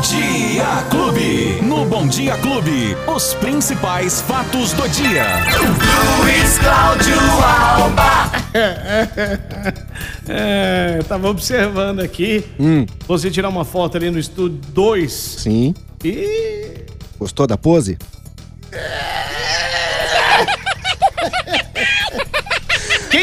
Bom Dia Clube. No Bom Dia Clube, os principais fatos do dia. Luiz Cláudio Alba. É, eu tava observando aqui. Você tirar uma foto ali no estúdio 2 Sim. e. Gostou da pose? Quem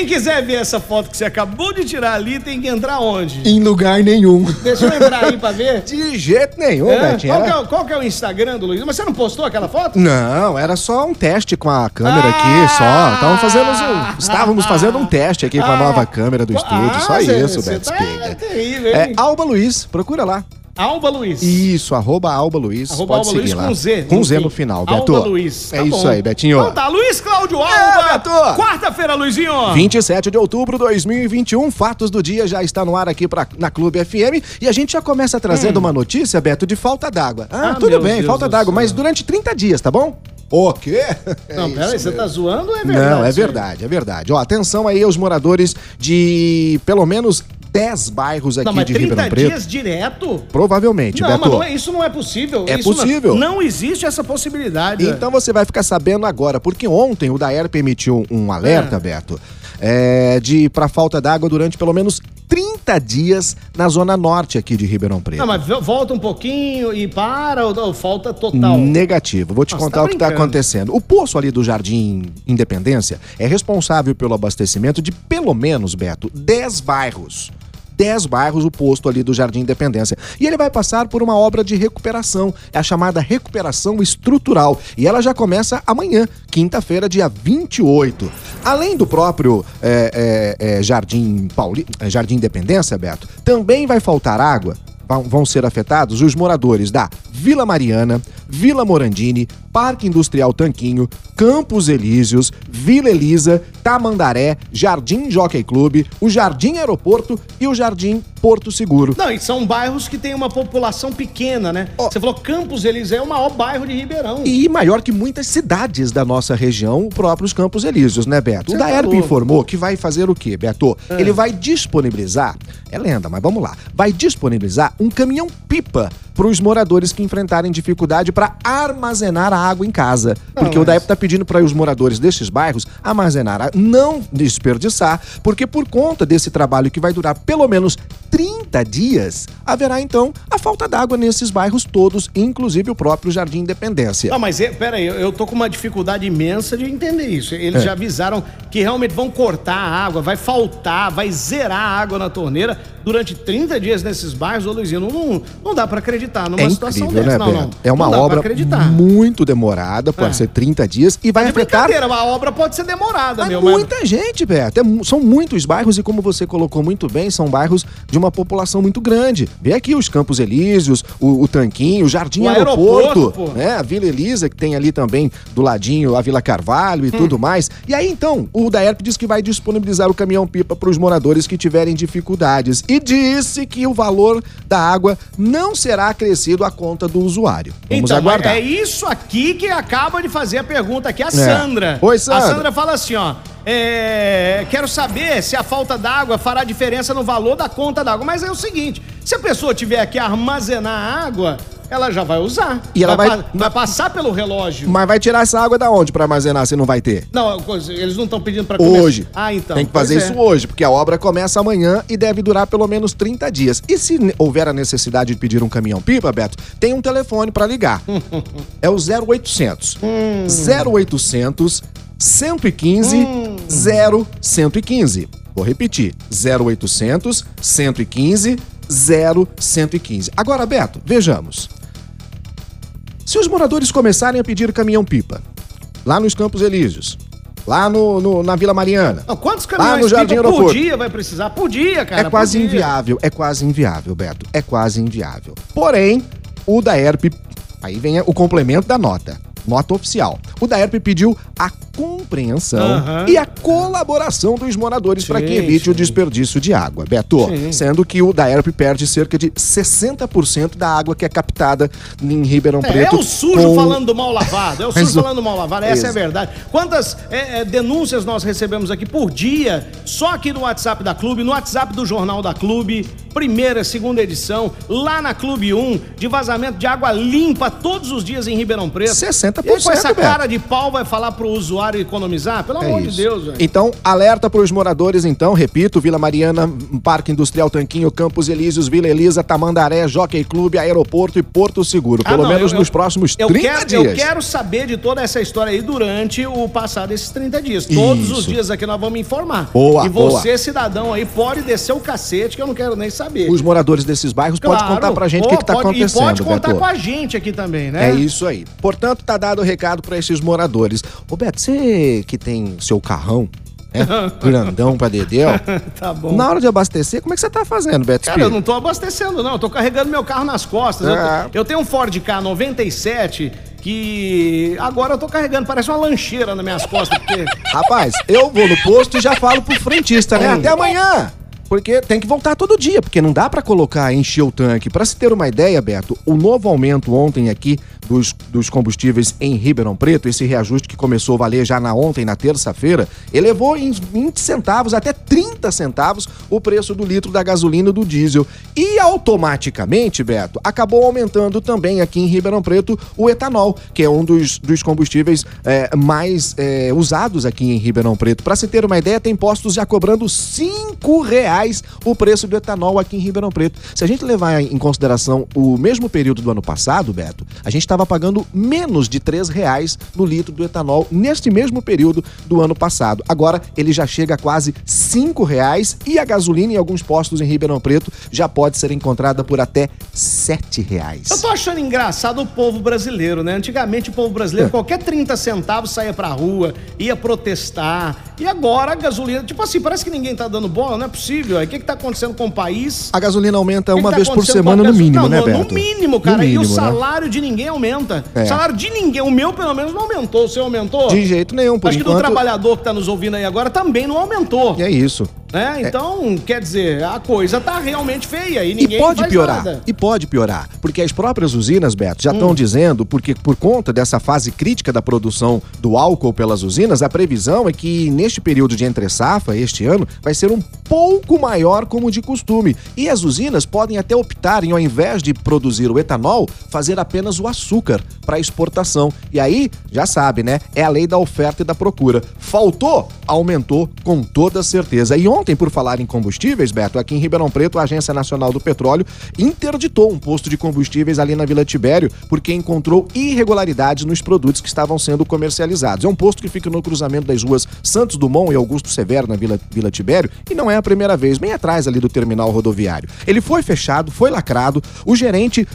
quiser ver essa foto que você acabou de tirar ali, tem que entrar onde? Em lugar nenhum. Deixa eu entrar aí pra ver. De jeito nenhum, É? Betinho. Qual, que Era- é, o- qual que é o Instagram do Luiz? Mas você não postou aquela foto? Não, era só um teste com a câmera Ah! aqui, só. Estávamos fazendo, um, estávamos fazendo um teste aqui com a Ah! nova câmera do estúdio, Ah, só cê- isso, Beto tá Spiga. terrível, É hein? Alba Luiz, procura lá. Alba Luiz. Isso, arroba Alba Luiz. Arroba pode Alba Luiz seguir lá. com Z. Com Z no final, Alba Beto. Luiz. É Tá isso bom. aí, Betinho. Então tá, Luiz Cláudio Alba. É, Beto. Quarta-feira, Luizinho. 27 de outubro de 2021, Fatos do Dia já está no ar aqui pra, na Clube FM e a gente já começa trazendo uma notícia, Beto, de falta d'água. Ah, Hum. Ah, tudo bem, Deus falta d'água, mas durante 30 dias, tá bom? O quê? Não, É peraí, isso você tá zoando ou é verdade? Não, é isso verdade, é verdade. Ó, atenção aí aos moradores de pelo menos 10 bairros aqui Não, mas de 30 Ribeirão Preto. dias direto? Provavelmente, Não, Beto. mas não é- isso não é possível. É Isso não- possível. Não, existe essa possibilidade. Então você vai ficar sabendo agora, porque ontem o Daer emitiu um alerta, É. Beto, é, de para falta d'água durante pelo menos 30 dias na zona norte aqui de Ribeirão Preto. Não, mas volta um pouquinho e para, ou, ou falta total. Negativo. Vou te Nossa, contar tá o que está acontecendo. O poço ali do Jardim Independência é responsável pelo abastecimento de pelo menos, Beto, 10 bairros. 10 bairros o posto ali do Jardim Independência. E ele vai passar por uma obra de recuperação, é a chamada recuperação estrutural. E ela já começa amanhã, quinta-feira, dia 28. Além do próprio é, é, é, Jardim, Pauli, é, Jardim Independência, Beto, também vai faltar água vão ser afetados os moradores da Vila Mariana, Vila Morandini, Parque Industrial Tanquinho, Campos Elíseos, Vila Elisa, Tamandaré, Jardim Jockey Clube, o Jardim Aeroporto e o Jardim Porto Seguro. Não, e são bairros que têm uma população pequena, né? Ó. Você falou Campos Elíseos, é o maior bairro de Ribeirão. E maior que muitas cidades da nossa região, próprios Campos Elíseos, né, Beto? Cê o tá Daerp louco. informou que vai fazer o quê, Beto? Ele vai disponibilizar, é lenda, mas vamos lá, vai disponibilizar um caminhão-pipa para os moradores que enfrentarem dificuldade para armazenar a água em casa. Porque o mas- Daerp está pedindo para os moradores destes bairros armazenar, a- não desperdiçar, porque por conta desse trabalho que vai durar pelo menos 30 dias, haverá então a falta d'água nesses bairros todos, inclusive o próprio Jardim Independência. Não, mas é, pera aí, eu, eu tô com uma dificuldade imensa de entender isso. É. Eles já avisaram que realmente vão cortar a água, vai faltar, vai zerar a água na torneira durante 30 dias nesses bairros. Ô, Luizinho, não, não, dá pra acreditar numa É situação incrível, dessa. né, não, não. É uma não obra muito demorada, pode É. ser 30 dias, e vai De afetar a obra pode ser demorada, Mas meu. muita gente, Beto. É são muitos bairros e como você colocou muito bem, são bairros de uma população muito grande. Vê aqui os Campos Elíseos, o, o Tanquinho, o Jardim O Aeroporto, aeroporto, né? A Vila Elisa, que tem ali também do ladinho a Vila Carvalho Hum. e tudo mais. E aí, então, o Daerp diz que vai disponibilizar o caminhão-pipa para os moradores que tiverem dificuldades. E disse que o valor da água não será acrescido à conta do usuário. Vamos então, aguardar. é isso aqui que acaba de fazer a pergunta aqui, a Sandra. Oi, Sandra. A Sandra fala assim, ó. É, quero saber se a falta d'água fará diferença no valor da conta d'água. Mas é o seguinte: se a pessoa tiver que armazenar água, ela já vai usar. E ela vai- pa- vai passar pelo relógio. Mas vai tirar essa água da onde para armazenar se não vai ter? Não, eles não estão pedindo pra Hoje. Ah, então. Tem que fazer é. isso hoje, porque a obra começa amanhã e deve durar pelo menos 30 dias. E se houver a necessidade de pedir um caminhão-pipa, Beto, tem um telefone para ligar. é o 0800. 0800 115 0115. Vou repetir. 0800 115 0115. Agora, Beto, vejamos. Se os moradores começarem a pedir caminhão-pipa, lá nos Campos Elíseos, lá no, no- na Vila Mariana, Não, quantos Lá caminhões no Jardim pipa por Aeroporto. dia vai precisar? Por dia, cara. é quase inviável, é quase inviável, Beto. É quase inviável. Porém, o Daerp, aí vem o complemento da nota. Nota oficial. O Daerp pediu a compreensão uhum. e a colaboração dos moradores para que evite sim. o desperdício de água. Beto, sim. sendo que o Daerp perde cerca de 60% da água que é captada em Ribeirão é, Preto. É o sujo com... falando mal lavado, é o sujo falando mal lavado, essa é a verdade. Quantas é, é, denúncias nós recebemos aqui por dia, só aqui no WhatsApp da Clube, no WhatsApp do Jornal da Clube, primeira, segunda edição, lá na Clube 1, de vazamento de água limpa todos os dias em Ribeirão Preto. 60%. E com essa cara de pau vai falar pro usuário economizar? Pelo é amor isso. de Deus, velho. Então, alerta pros moradores, então, repito, Vila Mariana, Parque Industrial Tanquinho, Campos Elíseos, Vila Elisa, Tamandaré, Jockey Clube, Aeroporto e Porto Seguro. Ah, pelo não, menos eu, nos eu, próximos 30 quero, dias. Eu quero saber de toda essa história aí durante o passar desses 30 dias. Todos isso. os dias aqui nós vamos informar. Boa, E você, boa. cidadão aí, pode descer o cacete que eu não quero nem saber. Os moradores desses bairros claro. podem contar pra gente o que, que tá pode, acontecendo. E pode contar Beto. com a gente aqui também, né? É isso aí. Portanto, tá dado o recado para esses moradores. Ô Beto, você que tem seu carrão, é, grandão pra Dedéu. tá bom. Na hora de abastecer, como é que você tá fazendo, Beto Cara, eu não tô abastecendo, não. Eu tô carregando meu carro nas costas. Eu, eu, tenho um Ford K 97 que agora eu tô carregando, parece uma lancheira nas minhas costas. Porque... Rapaz, eu vou no posto e já falo pro frentista, né? Até amanhã! Porque tem que voltar todo dia, porque não dá para colocar, encher o tanque. Para se ter uma ideia, Beto, o novo aumento ontem aqui dos, dos combustíveis em Ribeirão Preto, esse reajuste que começou a valer já na ontem, na terça-feira, elevou em 20 centavos até 30 centavos o preço do litro da gasolina e do diesel. E automaticamente, Beto, acabou aumentando também aqui em Ribeirão Preto o etanol, que é um dos, dos combustíveis é, mais é, usados aqui em Ribeirão Preto. Para se ter uma ideia, tem postos já cobrando 5 reais o preço do etanol aqui em Ribeirão Preto. Se a gente levar em consideração o mesmo período do ano passado, Beto, a gente está estava pagando menos de três reais no litro do etanol neste mesmo período do ano passado. Agora ele já chega a quase cinco reais e a gasolina em alguns postos em Ribeirão Preto já pode ser encontrada por até sete reais. Eu tô achando engraçado o povo brasileiro, né? Antigamente o povo brasileiro, é. qualquer 30 centavos saía pra rua, ia protestar. E agora a gasolina, tipo assim, parece que ninguém tá dando bola, não é possível. O que que tá acontecendo com o país? A gasolina aumenta uma tá vez por semana no mínimo, não, né, Beto? No mínimo, cara. No mínimo, e o né? salário né? de ninguém aumenta. É. O salário de ninguém, o meu pelo menos não aumentou. O seu aumentou? De jeito nenhum, por Acho enquanto... que do trabalhador que está nos ouvindo aí agora também não aumentou. E é isso. Né? Então, é. quer dizer, a coisa tá realmente feia e ninguém e pode piorar. Nada. E pode piorar, porque as próprias usinas, Beto, já estão hum. dizendo, porque por conta dessa fase crítica da produção do álcool pelas usinas, a previsão é que neste período de entre safra, este ano, vai ser um pouco maior como de costume. E as usinas podem até optar em, ao invés de produzir o etanol, fazer apenas o açúcar para exportação. E aí, já sabe, né? É a lei da oferta e da procura. Faltou, aumentou com toda certeza. E ontem, por falar em combustíveis, Beto, aqui em Ribeirão Preto, a Agência Nacional do Petróleo interditou um posto de combustíveis ali na Vila Tibério porque encontrou irregularidades nos produtos que estavam sendo comercializados. É um posto que fica no cruzamento das ruas Santos Dumont e Augusto Severo, na Vila, Vila Tibério, e não é a primeira vez, bem atrás ali do terminal rodoviário. Ele foi fechado, foi lacrado, o gerente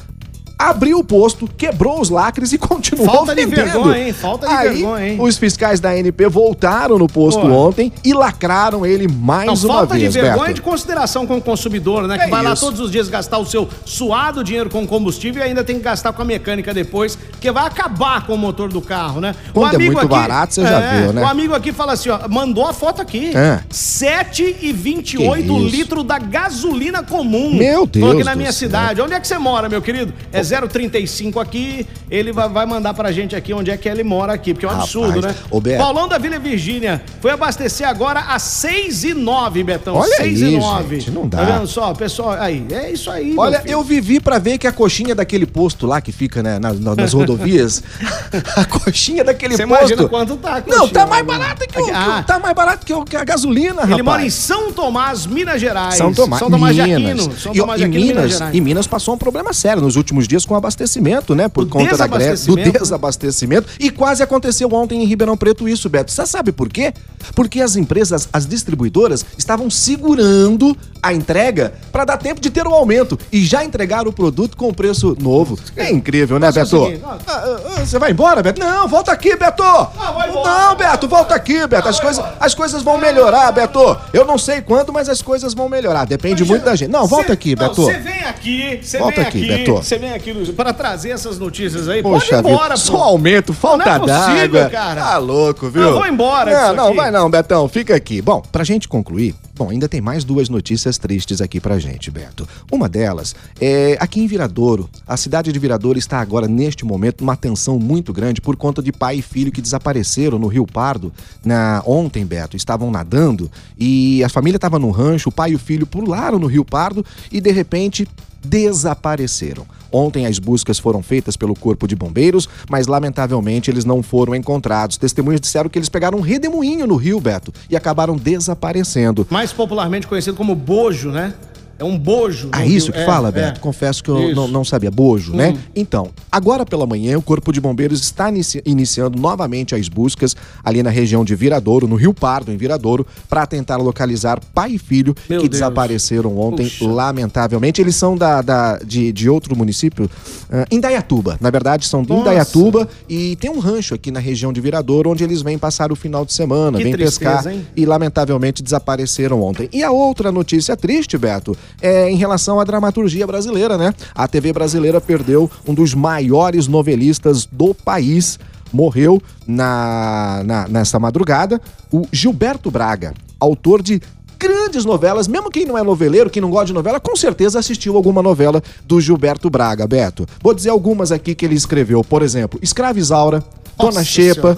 abriu o posto, quebrou os lacres e continuou Falta vendendo. de vergonha, hein? Falta de Aí, vergonha, hein? Os fiscais da ANP voltaram no posto Pô. ontem e lacraram ele mais Não, uma falta vez. Falta de vergonha e de consideração com o consumidor, né? É que vai isso. lá todos os dias gastar o seu suado dinheiro com combustível e ainda tem que gastar com a mecânica depois, que vai acabar com o motor do carro, né? Quando o amigo é muito aqui, barato, você é, já viu, né? O amigo aqui fala assim, ó, mandou a foto aqui. É. 7,28 litros da gasolina comum. Meu Deus. Tô aqui na minha cidade. Onde é que você mora, meu querido? É 035 aqui, ele vai, mandar pra gente aqui onde é que ele mora aqui, porque é um Rapaz, absurdo, né? Ô, Beto. Paulão da Vila Virgínia foi abastecer agora às 6 e 9, Betão. Olha 6 aí, e 9. Gente, não dá. Tá vendo só, pessoal? Aí, é isso aí. Olha, eu vivi pra ver que a coxinha daquele posto lá que fica né, nas, nas rodovias, a coxinha daquele Você posto. imagina quanto tá a coxinha, Não, tá mais barato que, o, ah. tá mais barato que, o, que a gasolina, rapaz. Ele mora em São Tomás, Minas Gerais. São Tomás, São Tomás Minas. de Aquino. São Tomás e, de Aquino, Minas, Minas E Minas passou um problema sério nos últimos dias com o abastecimento, né? Por conta da greve, do desabastecimento. E quase aconteceu ontem em Ribeirão Preto isso, Beto. Você sabe por quê? Porque as empresas, as distribuidoras, estavam segurando a entrega para dar tempo de ter o aumento e já entregar o produto com preço novo. É incrível, né, Beto? Ah, ah, ah, você vai embora, Beto? Não, volta aqui, Beto! Não, Beto, volta aqui, Beto. As coisas, as coisas vão melhorar, Beto. Eu não sei quando, mas as coisas vão melhorar. Depende muito da gente. Não, volta aqui, Beto. Você vem aqui, você vem aqui, Beto. Você vem aqui para trazer essas notícias aí. Poxa Pode ir embora, vida, pô. Só aumento, falta é d'água. cara. Tá louco, viu? Eu vou embora. Não, não, aqui. vai não, Betão, fica aqui. Bom, pra gente concluir, Bom, ainda tem mais duas notícias tristes aqui pra gente, Beto. Uma delas é aqui em Viradouro. A cidade de Viradouro está agora, neste momento, numa tensão muito grande por conta de pai e filho que desapareceram no Rio Pardo na ontem, Beto. Estavam nadando e a família estava no rancho, o pai e o filho pularam no Rio Pardo e de repente desapareceram. Ontem as buscas foram feitas pelo Corpo de Bombeiros, mas lamentavelmente eles não foram encontrados. Testemunhas disseram que eles pegaram um redemoinho no rio, Beto, e acabaram desaparecendo. Popularmente conhecido como bojo, né? É um bojo. Ah, isso que é, fala, Beto? É. Confesso que eu não, não, sabia. Bojo, né? hum. né? Então, agora pela manhã, o Corpo de Bombeiros está inici iniciando novamente as buscas ali na região de Viradouro, no Rio Pardo, em Viradouro, para tentar localizar pai e filho Meu que Deus. desapareceram ontem, Puxa. lamentavelmente. Eles são da, da de, de outro município, uh, Indaiatuba. Na verdade, são de. Indaiatuba e tem um rancho aqui na região de Viradouro onde eles vêm passar o final de semana, que vêm tristeza, pescar hein? e lamentavelmente desapareceram ontem. E a outra notícia triste, Beto, é, em relação à dramaturgia brasileira, né? A TV brasileira perdeu um dos maiores novelistas do país. Morreu na, na, nessa madrugada o Gilberto Braga, autor de grandes novelas, mesmo quem não é noveleiro, quem não gosta de novela, com certeza assistiu alguma novela do Gilberto Braga, Beto. Vou dizer algumas aqui que ele escreveu, por exemplo, Escravizaura, Dona Xepa,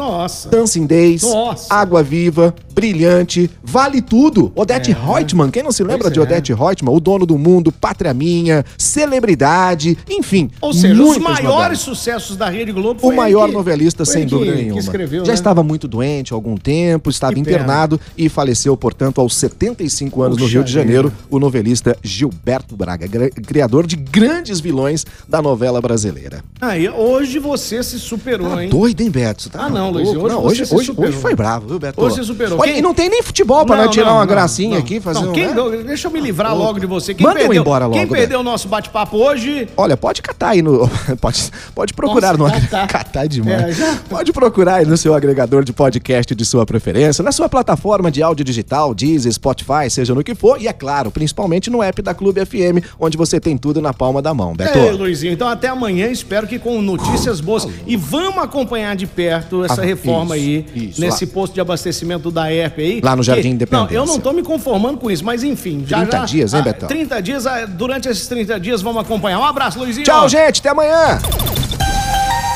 Dancing Days, Nossa. Água Viva, Brilhante, Vale Tudo, Odete é, Reutemann, quem não se lembra de é. Odete Reutemann? O Dono do Mundo, Pátria Minha, Celebridade, enfim. Ou seja, os maiores novelas. sucessos da Rede Globo O maior que, novelista, sem dúvida que, nenhuma. Que escreveu, Já né? estava muito doente há algum tempo, estava internado e faleceu, portanto, aos 75 anos Puxa no Rio de Janeiro, o novelista Gilberto Braga, criador de grandes vilões da novela brasileira. Aí, hoje você se superou, tá hein? Doido, hein, Beto? Tá ah, não, Luiz. Hoje, não, hoje, hoje, hoje, foi bravo, viu, Beto? Hoje você superou. Quem... E não tem nem futebol pra não, tirar não, uma gracinha aqui, fazer não, um, quem, né? Deixa eu me livrar logo de você. Quem Manda perdeu, embora logo. Quem perdeu o nosso bate-papo hoje... Olha, pode catar aí no... Pode, pode procurar Nossa, no... Catar. catar demais. É, pode procurar aí no seu agregador de podcast de sua preferência, na sua plataforma de áudio digital, Deezer, Spotify, seja no que for, e é claro, principalmente no app da Clube FM, onde você tem tudo na palma da mão, Beto. É, Luizinho, então até amanhã, espero que com notícias boas. E vamos acompanhar de perto essa ah, reforma isso, aí, isso, nesse lá. posto de abastecimento da ERP aí. Lá no Jardim Independência. Não, eu não tô me conformando com isso, mas enfim. Já, 30 já, dias, hein, ah, Betão? 30 dias, ah, durante esses 30 dias vamos acompanhar. Um abraço, Luizinho. Tchau, gente, até amanhã.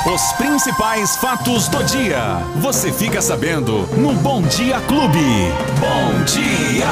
Os principais fatos do dia. Você fica sabendo no Bom Dia Clube. Bom dia!